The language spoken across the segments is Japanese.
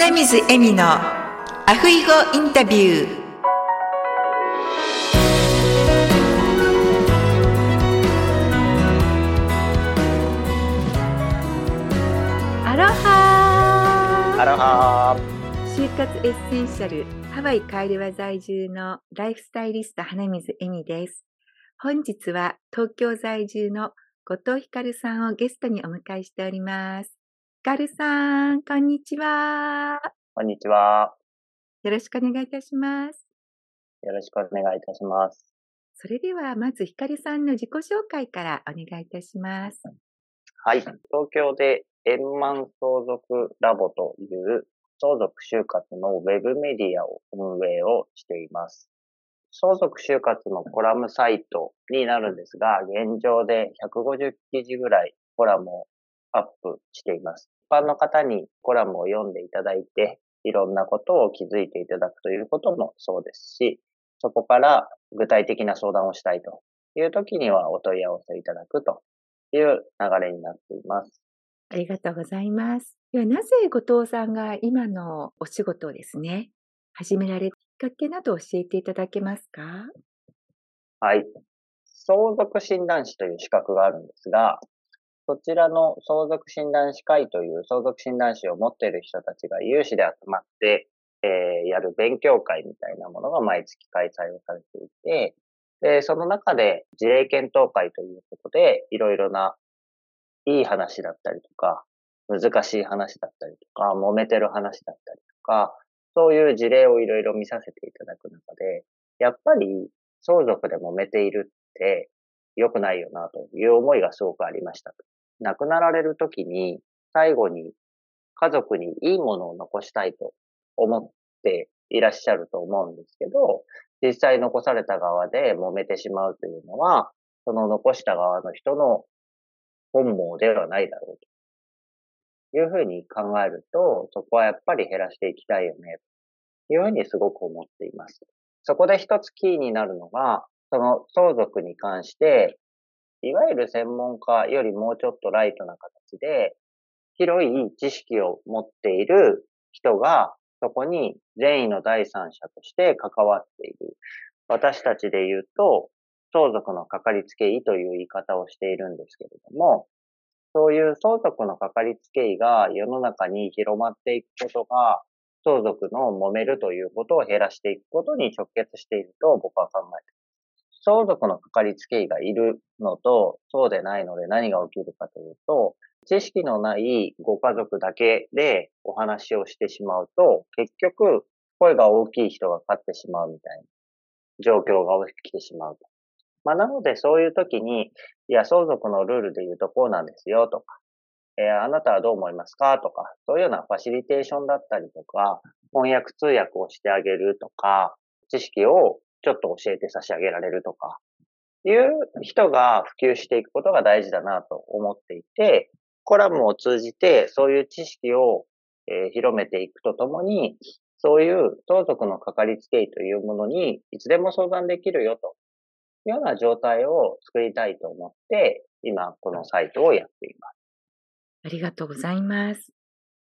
花水恵美のアフイゴインタビュー。アロハアロハ就活エッセンシャルハワイカイルワ在住のライフスタイリスト花水恵美です。本日は東京在住の後藤ひかるさんをゲストにお迎えしておりますひかるさんこんにちはこんにちは。よろしくお願いいたしますよろしくお願いいたします。それではまずひかるさんの自己紹介からお願いいたしますはい。東京で円満相続ラボという相続就活のウェブメディアを運営をしています。相続就活のコラムサイトになるんですが、現状で150記事ぐらいコラムをアップしています。一般の方にコラムを読んでいただいて、いろんなことを気づいていただくということもそうですし、そこから具体的な相談をしたいという時にはお問い合わせいただくという流れになっています。ありがとうございます。ではなぜ後藤さんが今のお仕事をですね、始められたきっかけなど教えていただけますか？はい。相続診断士という資格があるんですが、そちらの相続診断士会という相続診断士を持っている人たちが有志で集まって、えーやる勉強会みたいなものが毎月開催をされていて、で、その中で事例検討会ということで、いろいろないい話だったりとか、難しい話だったりとか、揉めてる話だったりとか、そういう事例をいろいろ見させていただく中で、やっぱり相続で揉めているって良くないよなという思いがすごくありました。亡くなられる時に最後に家族にいいものを残したいと思っていらっしゃると思うんですけど、実際残された側で揉めてしまうというのは、その残した側の人の本望ではないだろうというふうに考えると、そこはやっぱり減らしていきたいよね、というふうにすごく思っています。そこで一つキーになるのが、その相続に関して、いわゆる専門家よりもうちょっとライトな形で、広い知識を持っている人が、そこに善意の第三者として関わっている。私たちで言うと、相続のかかりつけ医という言い方をしているんですけれども、そういう相続のかかりつけ医が世の中に広まっていくことが、相続の揉めるということを減らしていくことに直結していると僕は考えています。相続のかかりつけ医がいるのと、そうでないので何が起きるかというと、知識のないご家族だけでお話をしてしまうと、結局、声が大きい人が勝ってしまうみたいな状況が起きてしまうと。まあ、なのでそういう時に、いや、相続のルールで言うとこうなんですよとか、えーあなたはどう思いますか？とか、そういうようなファシリテーションだったりとか、翻訳通訳をしてあげるとか、知識をちょっと教えて差し上げられるとか、いう人が普及していくことが大事だなと思っていて、コラムを通じてそういう知識を、えー広めていくとともに、そういう相続のかかりつけ医というものにいつでも相談できるよというような状態を作りたいと思って、今このサイトをやっています。ありがとうございます。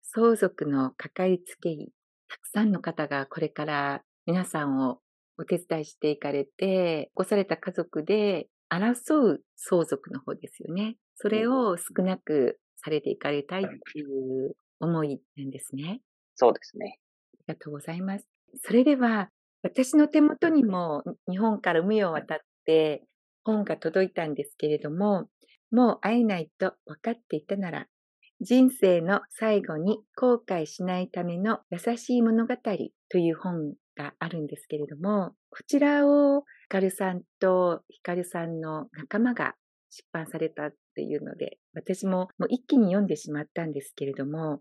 相続のかかりつけ医、たくさんの方がこれから皆さんをお手伝いしていかれて、起こされた家族で争う相続の方ですよね。それを少なくされていかれたいっていう思いなんですね。そうですね。ありがとうございます。それでは、私の手元にも日本から海を渡って本が届いたんですけれども、もう会えないと分かっていたなら、人生の最後に後悔しないための優しい物語という本があるんですけれども、こちらをヒカルさんとヒカルさんの仲間が出版されたっていうので、私ももう一気に読んでしまったんですけれども、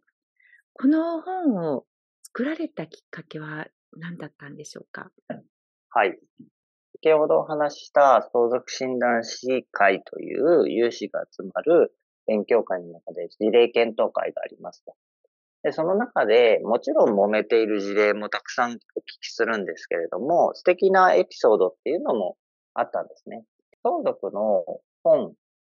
この本を作られたきっかけは何だったんでしょうか？はい。先ほどお話しした相続診断士会という有志が集まる勉強会の中で事例検討会がありますと。で、その中でもちろん揉めている事例もたくさんお聞きするんですけれども、素敵なエピソードっていうのもあったんですね。相続の本、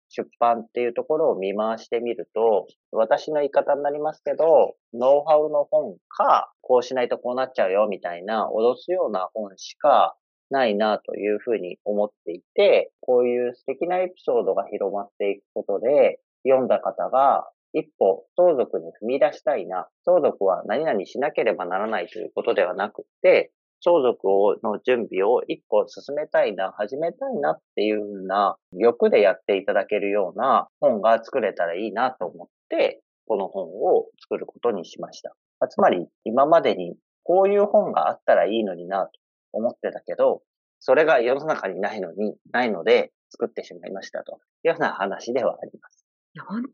出版っていうところを見回してみると、私の言い方になりますけど、ノウハウの本か、こうしないとこうなっちゃうよみたいな脅すような本しかないなというふうに思っていて、こういう素敵なエピソードが広まっていくことで、読んだ方が一歩相続に踏み出したいな、相続は何々しなければならないということではなくて、相続の準備を一歩進めたいな、始めたいなっていうふうな欲でやっていただけるような本が作れたらいいなと思って、この本を作ることにしました。つまり今までにこういう本があったらいいのになと思ってたけど、それが世の中にないのに、ないので作ってしまいましたというような話ではあります。本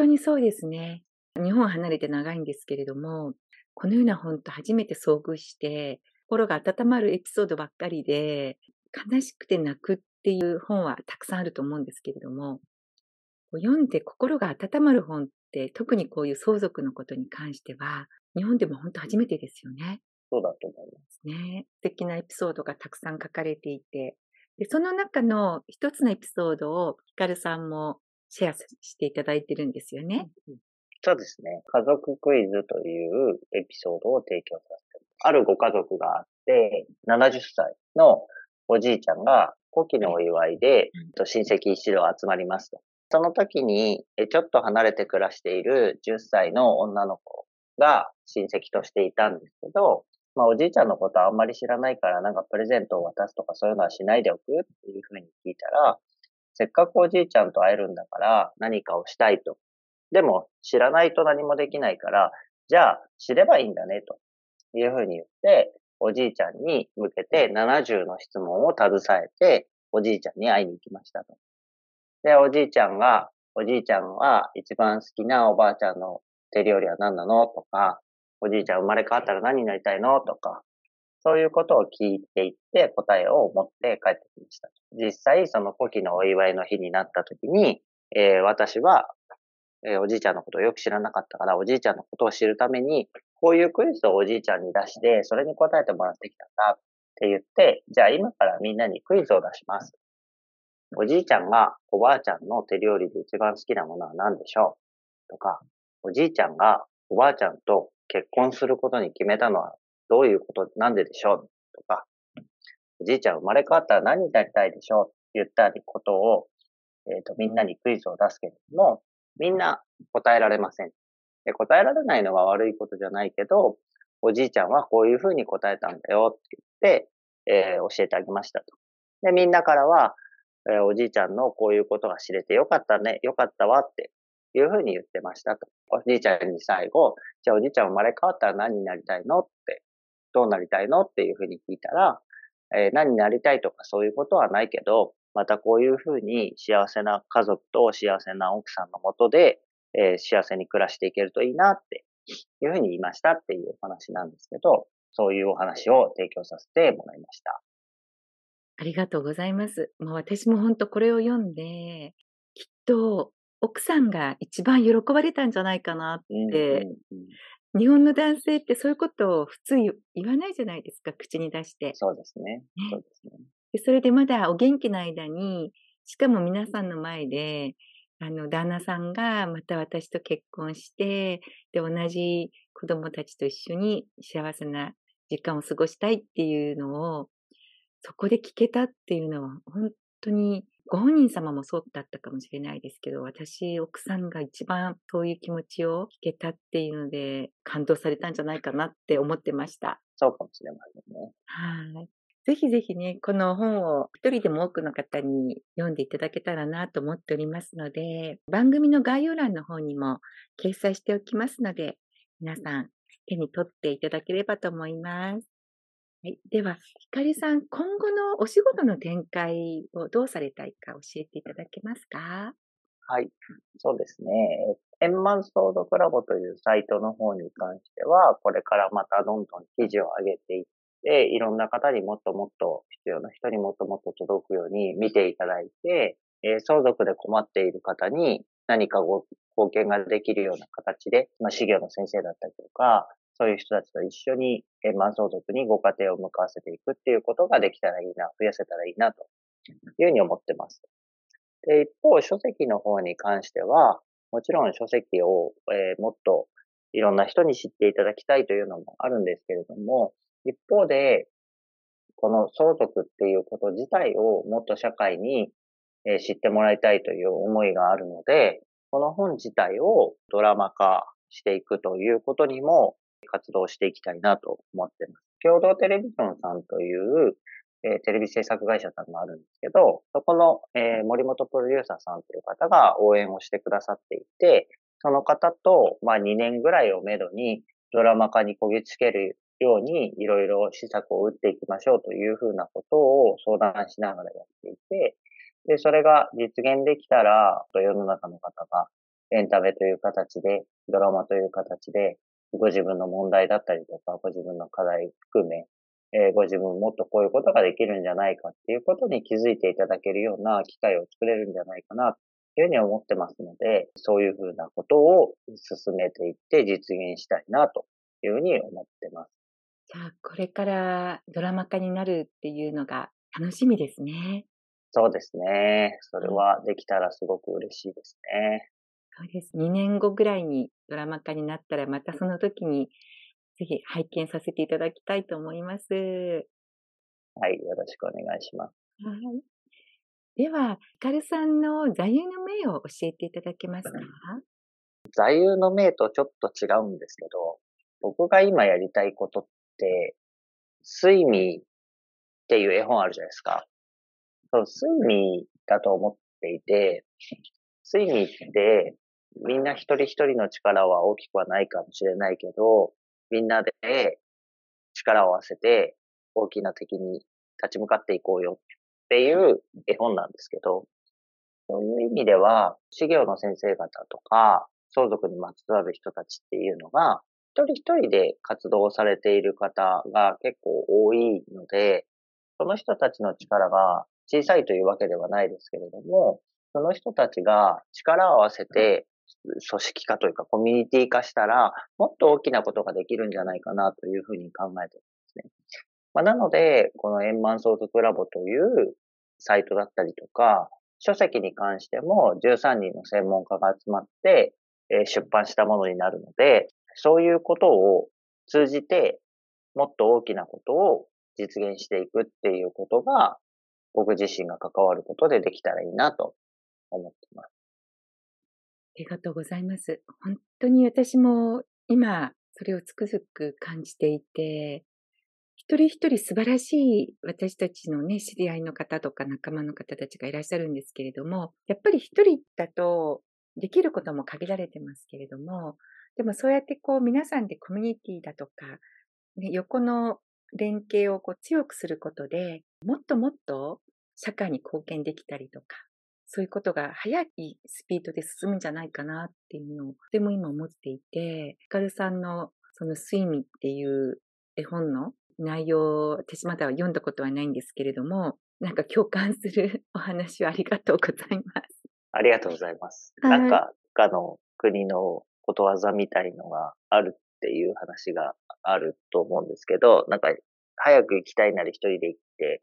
当にそうですね。日本離れて長いんですけれども、このような本と初めて遭遇して、心が温まるエピソードばっかりで、悲しくて泣くっていう本はたくさんあると思うんですけれども、読んで心が温まる本って、特にこういう相続のことに関しては、日本でも本当初めてですよね。そうだと思いますね。素敵なエピソードがたくさん書かれていて、でその中の一つのエピソードをヒカルさんもシェアしていただいてるんですよね。そうですね。家族クイズというエピソードを提供させてあるご家族があって、70歳のおじいちゃんが古希のお祝いで、うん、親戚一同集まりますと。その時に、ちょっと離れて暮らしている10歳の女の子が親戚としていたんですけど、まあおじいちゃんのことはあんまり知らないからなんかプレゼントを渡すとかそういうのはしないでおくっていうふうに聞いたら、せっかくおじいちゃんと会えるんだから何かをしたいと。でも知らないと何もできないから、じゃあ知ればいいんだねというふうに言って、おじいちゃんに向けて70の質問を携えて、おじいちゃんに会いに行きましたと。で、おじいちゃんが、おじいちゃんは一番好きなおばあちゃんの手料理は何なの？とか、おじいちゃん生まれ変わったら何になりたいの？とか、そういうことを聞いていって答えを持って帰ってきました。実際、その古希のお祝いの日になった時に、えー、私は、えー、おじいちゃんのことをよく知らなかったから、おじいちゃんのことを知るために、こういうクイズをおじいちゃんに出して、それに答えてもらってきたんだって言って、じゃあ今からみんなにクイズを出します。おじいちゃんがおばあちゃんの手料理で一番好きなものは何でしょう？とか、おじいちゃんがおばあちゃんと結婚することに決めたのはどういうこと、なんででしょう？とか、おじいちゃん生まれ変わったら何になりたいでしょう？って言ったことを、えっ、ー、と、みんなにクイズを出すけれども、みんな答えられません。で答えられないのは悪いことじゃないけど、おじいちゃんはこういうふうに答えたんだよって言って、えー、教えてあげましたと。で、みんなからは、えー、おじいちゃんのこういうことが知れてよかったね、よかったわっていうふうに言ってましたと。おじいちゃんに最後、じゃあおじいちゃん生まれ変わったら何になりたいの？ってどうなりたいのっていうふうに聞いたら、えー、何になりたいとかそういうことはないけど、またこういうふうに幸せな家族と幸せな奥さんのもとで、えー、幸せに暮らしていけるといいなっていうふうに言いましたっていうお話なんですけど、そういうお話を提供させてもらいました。ありがとうございます。もう私も本当これを読んで、きっと奥さんが一番喜ばれたんじゃないかなって日本の男性ってそういうことを普通言わないじゃないですか、口に出して。そうですね。そうですね。でそれでまだお元気な間に、しかも皆さんの前で、あの、旦那さんがまた私と結婚して、で、同じ子供たちと一緒に幸せな時間を過ごしたいっていうのを、そこで聞けたっていうのは、本当にご本人様もそうだったかもしれないですけど、私、奥さんが一番そういう気持ちを聞けたっていうので、感動されたんじゃないかなって思ってました。そうかもしれませんね。はい。ぜひぜひね、この本を一人でも多くの方に読んでいただけたらなと思っておりますので、番組の概要欄の方にも掲載しておきますので、皆さん手に取っていただければと思います。はい。では、ひかりさん、今後のお仕事の展開をどうされたいか教えていただけますか？はい。そうですね。円満相続ラボというサイトの方に関しては、これからまたどんどん記事を上げていって、いろんな方にもっともっと必要な人にもっともっと届くように見ていただいて、えー、相続で困っている方に何かご貢献ができるような形で、まあ、資料の先生だったりとか、そういう人たちと一緒に円満相続にご家庭を向かわせていくっていうことができたらいいな、増やせたらいいなというふうに思ってます。で、一方、書籍の方に関しては、もちろん書籍を、えー、もっといろんな人に知っていただきたいというのもあるんですけれども、一方で、この相続っていうこと自体をもっと社会にえ知ってもらいたいという思いがあるので、この本自体をドラマ化していくということにも活動していきたいなと思ってます。共同テレビジョンさんという、えー、テレビ制作会社さんがあるんですけど、そこの、えー、森本プロデューサーさんという方が応援をしてくださっていて、その方と、まあ2年ぐらいをめどにドラマ化にこぎつけるようにいろいろ施策を打っていきましょうというふうなことを相談しながらやっていて、で、それが実現できたら、世の中の方がエンタメという形で、ドラマという形で、ご自分の問題だったりとか、ご自分の課題含め、えー、ご自分もっとこういうことができるんじゃないかっていうことに気づいていただけるような機会を作れるんじゃないかなというふうに思ってますので、そういうふうなことを進めていって実現したいなというふうに思ってます。じゃあ、これからドラマ化になるっていうのが楽しみですね。そうですね。それはできたらすごく嬉しいですね。そうです。2年後ぐらいにドラマ化になったら、またその時にぜひ拝見させていただきたいと思います。はい、よろしくお願いします。はい。では、ヒカルさんの座右の銘を教えていただけますか、座右の銘とちょっと違うんですけど、僕が今やりたいことって、睡眠っていう絵本あるじゃないですか。そう、睡眠だと思っていて、睡眠ってみんな一人一人の力は大きくはないかもしれないけど、みんなで力を合わせて大きな敵に立ち向かっていこうよ。っていう絵本なんですけど、そういう意味では、修行の先生方とか、相続にまつわる人たちっていうのが、一人一人で活動されている方が結構多いので、その人たちの力が小さいというわけではないですけれども、その人たちが力を合わせて組織化というかコミュニティ化したら、もっと大きなことができるんじゃないかなというふうに考えてるんですね。まあ、なので、この円満相続ラボというサイトだったりとか、書籍に関しても13人の専門家が集まって、え出版したものになるので、そういうことを通じて、もっと大きなことを実現していくっていうことが、僕自身が関わることでできたらいいなと思ってます。ありがとうございます。本当に私も今、それをつくづく感じていて、一人一人素晴らしい私たちのね、知り合いの方とか仲間の方たちがいらっしゃるんですけれども、やっぱり一人だとできることも限られてますけれども、でもそうやってこう皆さんでコミュニティだとか、ね、横の連携をこう強くすることで、もっともっと社会に貢献できたりとか、そういうことが早いスピードで進むんじゃないかなっていうのをとても今思っていて、ヒカルさんのその睡眠っていう絵本の内容、私まだは読んだことはないんですけれども、なんか共感するお話をありがとうございます。ありがとうございます。はい、なんか、他の国のことわざみたいのがあるっていう話があると思うんですけど、なんか、早く行きたいなら一人で行って、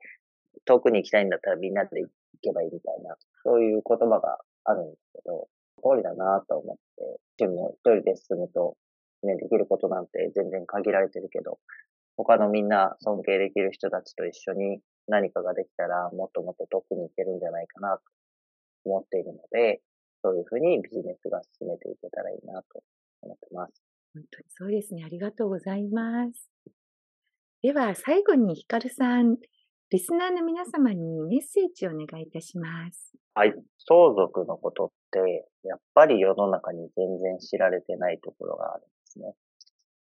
遠くに行きたいんだったらみんなで行けばいいみたいな、そういう言葉があるんですけど、通りだなと思って、自分も一人で進むと、ね、できることなんて全然限られてるけど、他のみんな尊敬できる人たちと一緒に何かができたら、もっともっと遠くに行けるんじゃないかなと思っているので、そういうふうにビジネスが進めていけたらいいなと思ってます。本当にそうですね。ありがとうございます。では、最後にヒカルさん、リスナーの皆様にメッセージをお願いいたします。はい。相続のことって、やっぱり世の中に全然知られてないところがあるんですね。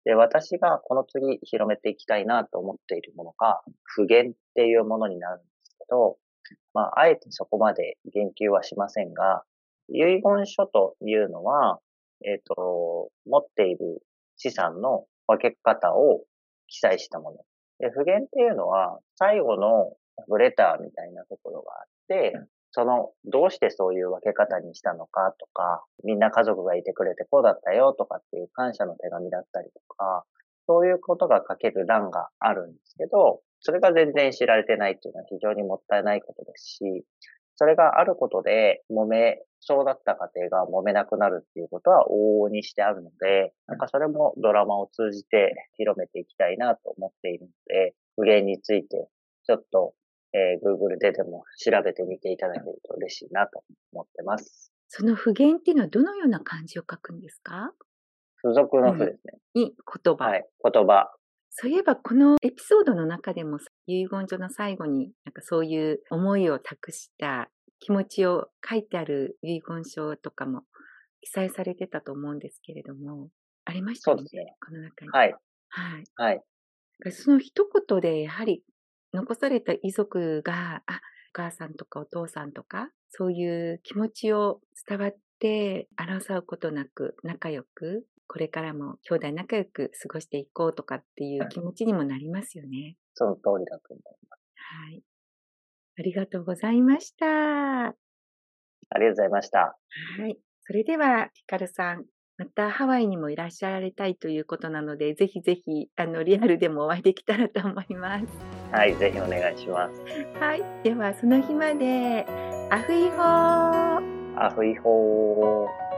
で、私がこの次広めていきたいなと思っているものが、不言っていうものになるんですけど、まあ、あえてそこまで言及はしませんが、遺言書というのは、えっ、ー、と、持っている資産の分け方を記載したもの。で、不言っていうのは、最後のブレターみたいなところがあって、その、どうしてそういう分け方にしたのかとか、みんな家族がいてくれてこうだったよとかっていう感謝の手紙だったりとか、そういうことが書ける欄があるんですけど、それが全然知られてないっていうのは非常にもったいないことですし、それがあることで、揉めそうだった家庭が揉めなくなるっていうことは往々にしてあるので、なんかそれもドラマを通じて広めていきたいなと思っているので、不言についてちょっと、えー、Google ででも調べてみていただけると嬉しいなと思ってます。その不言っていうのはどのような漢字を書くんですか？付属の符ですね。に言葉。はい、言葉。そういえばこのエピソードの中でも遺言書の最後になんかそういう思いを託した気持ちを書いてある遺言書とかも記載されてたと思うんですけれども、ありましたね。ね。この中に。はい。はい。はい。その一言でやはり残された遺族が、あ、お母さんとかお父さんとか、そういう気持ちを伝わって争うことなく仲良くこれからも兄弟仲良く過ごしていこうとかっていう気持ちにもなりますよね。その通りだと思います。はい。ありがとうございました。ありがとうございました。はい。それでは、ヒカルさん、またハワイにもいらっしゃられたいということなので、ぜひぜひ、あの、リアルでもお会いできたらと思います。はい、ぜひお願いします。はい。では、その日まで、アフイホーアフイホー